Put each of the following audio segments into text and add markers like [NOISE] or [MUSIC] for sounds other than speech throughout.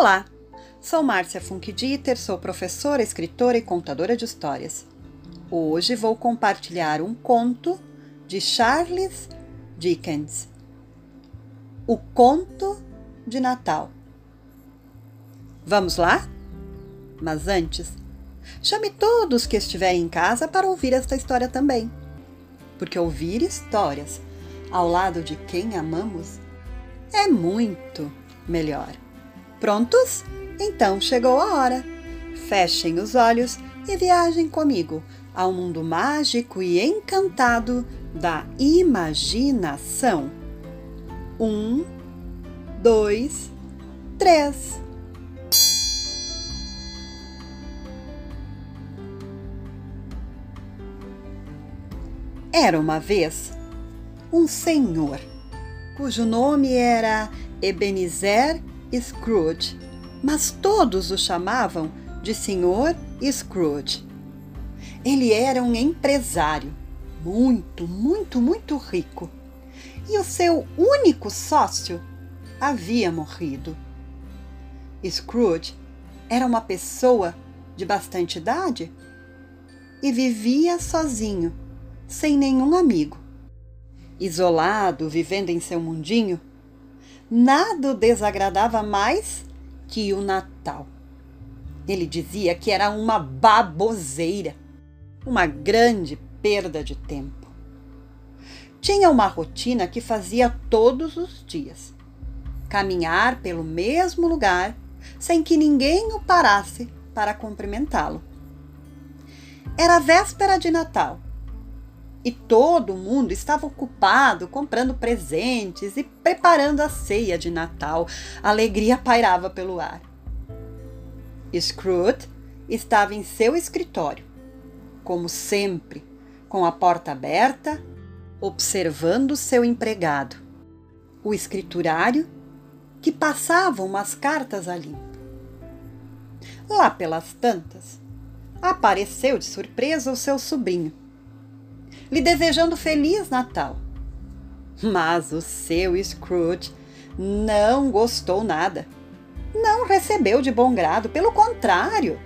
Olá, sou Márcia Funkdieter, sou professora, escritora e contadora de histórias. Hoje vou compartilhar um conto de Charles Dickens. O Conto de Natal. Vamos lá? Mas antes, chame todos que estiverem em casa para ouvir esta história também. Porque ouvir histórias ao lado de quem amamos é muito melhor. Prontos? Então chegou a hora. Fechem os olhos e viajem comigo ao mundo mágico e encantado da imaginação. Um, dois, três. Era uma vez um senhor cujo nome era Ebenezer Scrooge, mas todos o chamavam de Senhor Scrooge. Ele era um empresário muito, muito, muito rico e o seu único sócio havia morrido. Scrooge era uma pessoa de bastante idade e vivia sozinho, sem nenhum amigo isolado, vivendo em seu mundinho, nada o desagradava mais que o Natal. Ele dizia que era uma baboseira, uma grande perda de tempo. Tinha uma rotina que fazia todos os dias: caminhar pelo mesmo lugar sem que ninguém o parasse para cumprimentá-lo. Era véspera de Natal e todo mundo estava ocupado comprando presentes e preparando a ceia de Natal. Alegria pairava pelo ar. Scrooge estava em seu escritório, como sempre, com a porta aberta, observando seu empregado, o escriturário, que passava umas cartas a limpo. Lá pelas tantas, apareceu de surpresa o seu sobrinho lhe desejando Feliz Natal. Mas o seu Scrooge não gostou nada. Não recebeu de bom grado, pelo contrário.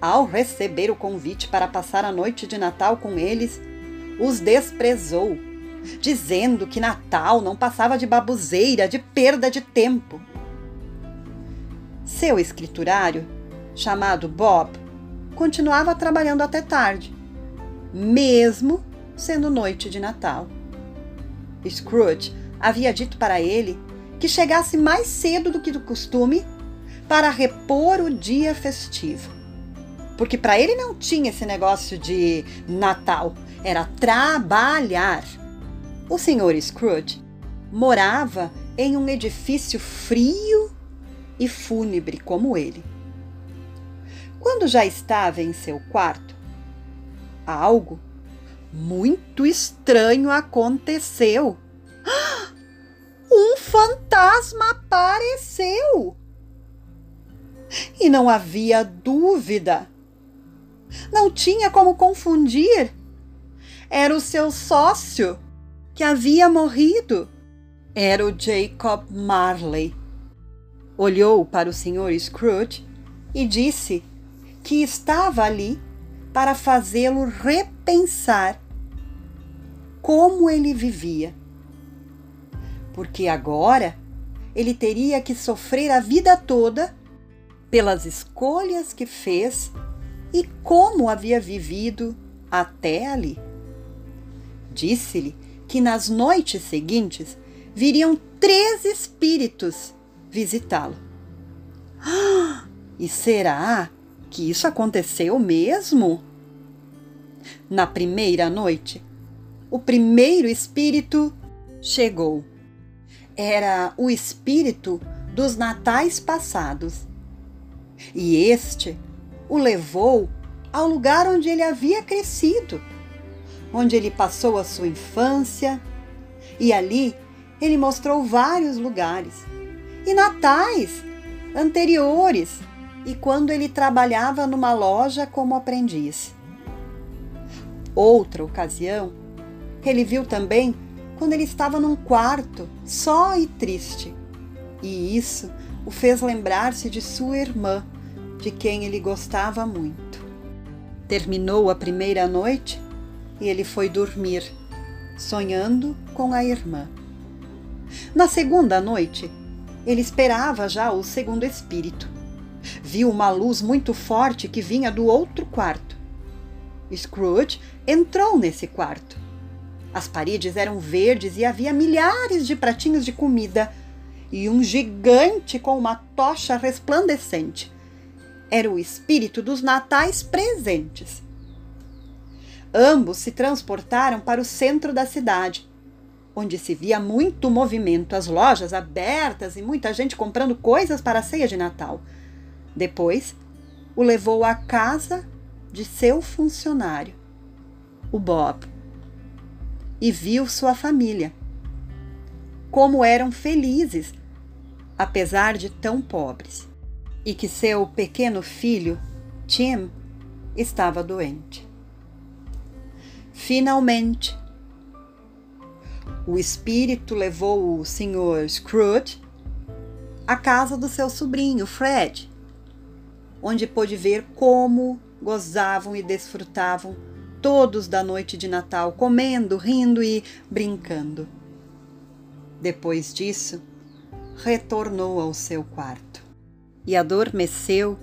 Ao receber o convite para passar a noite de Natal com eles, os desprezou, dizendo que Natal não passava de babuzeira, de perda de tempo. Seu escriturário, chamado Bob, continuava trabalhando até tarde mesmo sendo noite de Natal. Scrooge havia dito para ele que chegasse mais cedo do que do costume para repor o dia festivo. Porque para ele não tinha esse negócio de Natal, era trabalhar. O senhor Scrooge morava em um edifício frio e fúnebre como ele. Quando já estava em seu quarto, algo muito estranho aconteceu. [GASPS] Um fantasma apareceu! E não havia dúvida. Não tinha como confundir. Era o seu sócio que havia morrido. Era o Jacob Marley. Olhou para o Sr. Scrooge e disse que estava ali para fazê-lo repensar como ele vivia. Porque agora ele teria que sofrer a vida toda pelas escolhas que fez e como havia vivido até ali. Disse-lhe que nas noites seguintes viriam três espíritos visitá-lo. [GASPS] E será que isso aconteceu mesmo? Na primeira noite, o primeiro espírito chegou. Era o espírito dos natais passados. E este o levou ao lugar onde ele havia crescido, onde ele passou a sua infância, e ali ele mostrou vários lugares e natais anteriores e quando ele trabalhava numa loja como aprendiz. Outra ocasião, ele viu também quando ele estava num quarto, só e triste. E isso o fez lembrar-se de sua irmã, de quem ele gostava muito. Terminou a primeira noite e ele foi dormir, sonhando com a irmã. Na segunda noite, ele esperava já o segundo espírito. Viu uma luz muito forte que vinha do outro quarto. Scrooge entrou nesse quarto. As paredes eram verdes e havia milhares de pratinhos de comida e um gigante com uma tocha resplandecente. Era o espírito dos natais presentes. Ambos se transportaram para o centro da cidade, onde se via muito movimento, as lojas abertas e muita gente comprando coisas para a ceia de Natal. Depois, o levou à casa de seu funcionário, o Bob, e viu sua família. Como eram felizes, apesar de tão pobres, e que seu pequeno filho, Tim, estava doente. Finalmente, o espírito levou o Sr. Scrooge à casa do seu sobrinho, Fred, onde pôde ver como gozavam e desfrutavam todos da noite de Natal, comendo, rindo e brincando. Depois disso, retornou ao seu quarto e adormeceu,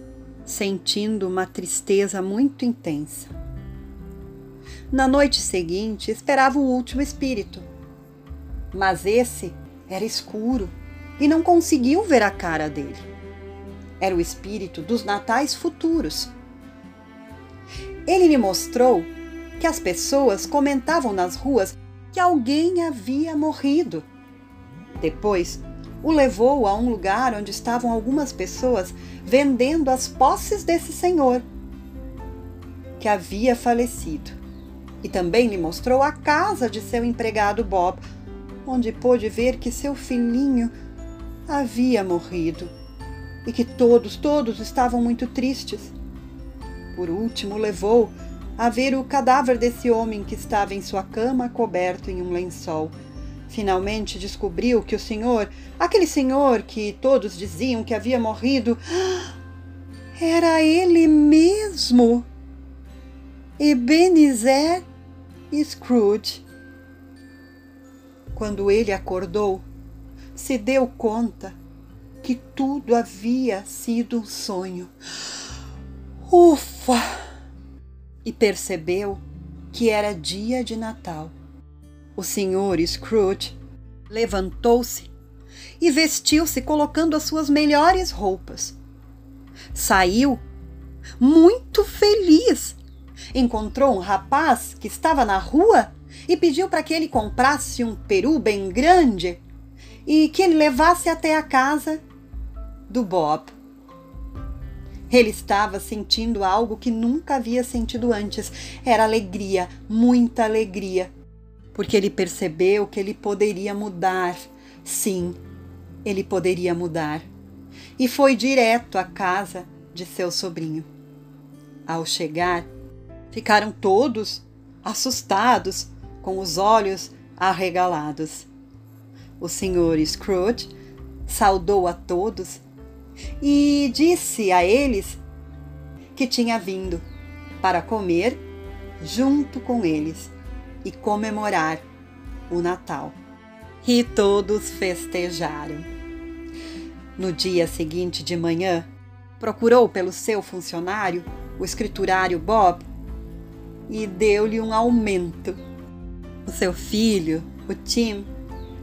sentindo uma tristeza muito intensa. Na noite seguinte, esperava o último espírito, mas esse era escuro e não conseguiu ver a cara dele. Era o espírito dos natais futuros. Ele lhe mostrou que as pessoas comentavam nas ruas que alguém havia morrido. Depois, o levou a um lugar onde estavam algumas pessoas vendendo as posses desse senhor que havia falecido. E também lhe mostrou a casa de seu empregado Bob, onde pôde ver que seu filhinho havia morrido e que todos, todos estavam muito tristes. Por último, levou a ver o cadáver desse homem que estava em sua cama coberto em um lençol Finalmente descobriu que o senhor, aquele senhor que todos diziam que havia morrido, [GASPS] era ele mesmo. Ebenezer Scrooge. Quando ele acordou, se deu conta que tudo havia sido um sonho. Ufa! E percebeu que era dia de Natal. O senhor Scrooge levantou-se e vestiu-se colocando as suas melhores roupas. Saiu muito feliz. Encontrou um rapaz que estava na rua e pediu para que ele comprasse um peru bem grande e que ele levasse até a casa do Bob. Ele estava sentindo algo que nunca havia sentido antes. Era alegria, muita alegria porque ele percebeu que ele poderia mudar. Sim, ele poderia mudar. E foi direto à casa de seu sobrinho. Ao chegar, ficaram todos assustados, com os olhos arregalados. O senhor Scrooge saudou a todos e disse a eles que tinha vindo para comer junto com eles e comemorar o Natal. E todos festejaram. No dia seguinte de manhã, procurou pelo seu funcionário, o escriturário Bob, e deu-lhe um aumento. O seu filho, o Tim,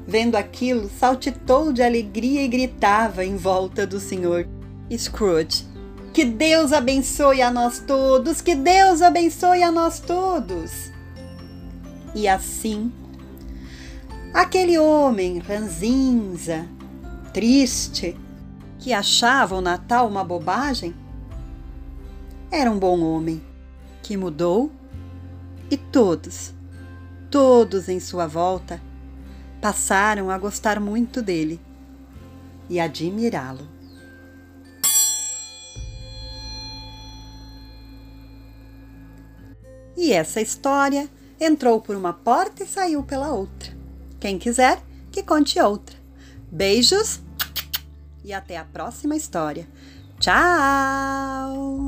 vendo aquilo, saltitou de alegria e gritava em volta do senhor Scrooge. Que Deus abençoe a nós todos! Que Deus abençoe a nós todos! E assim, aquele homem ranzinza, triste, que achava o Natal uma bobagem, era um bom homem que mudou e todos, todos em sua volta, passaram a gostar muito dele e admirá-lo. E essa história entrou por uma porta e saiu pela outra. Quem quiser, que conte outra. Beijos e até a próxima história. Tchau!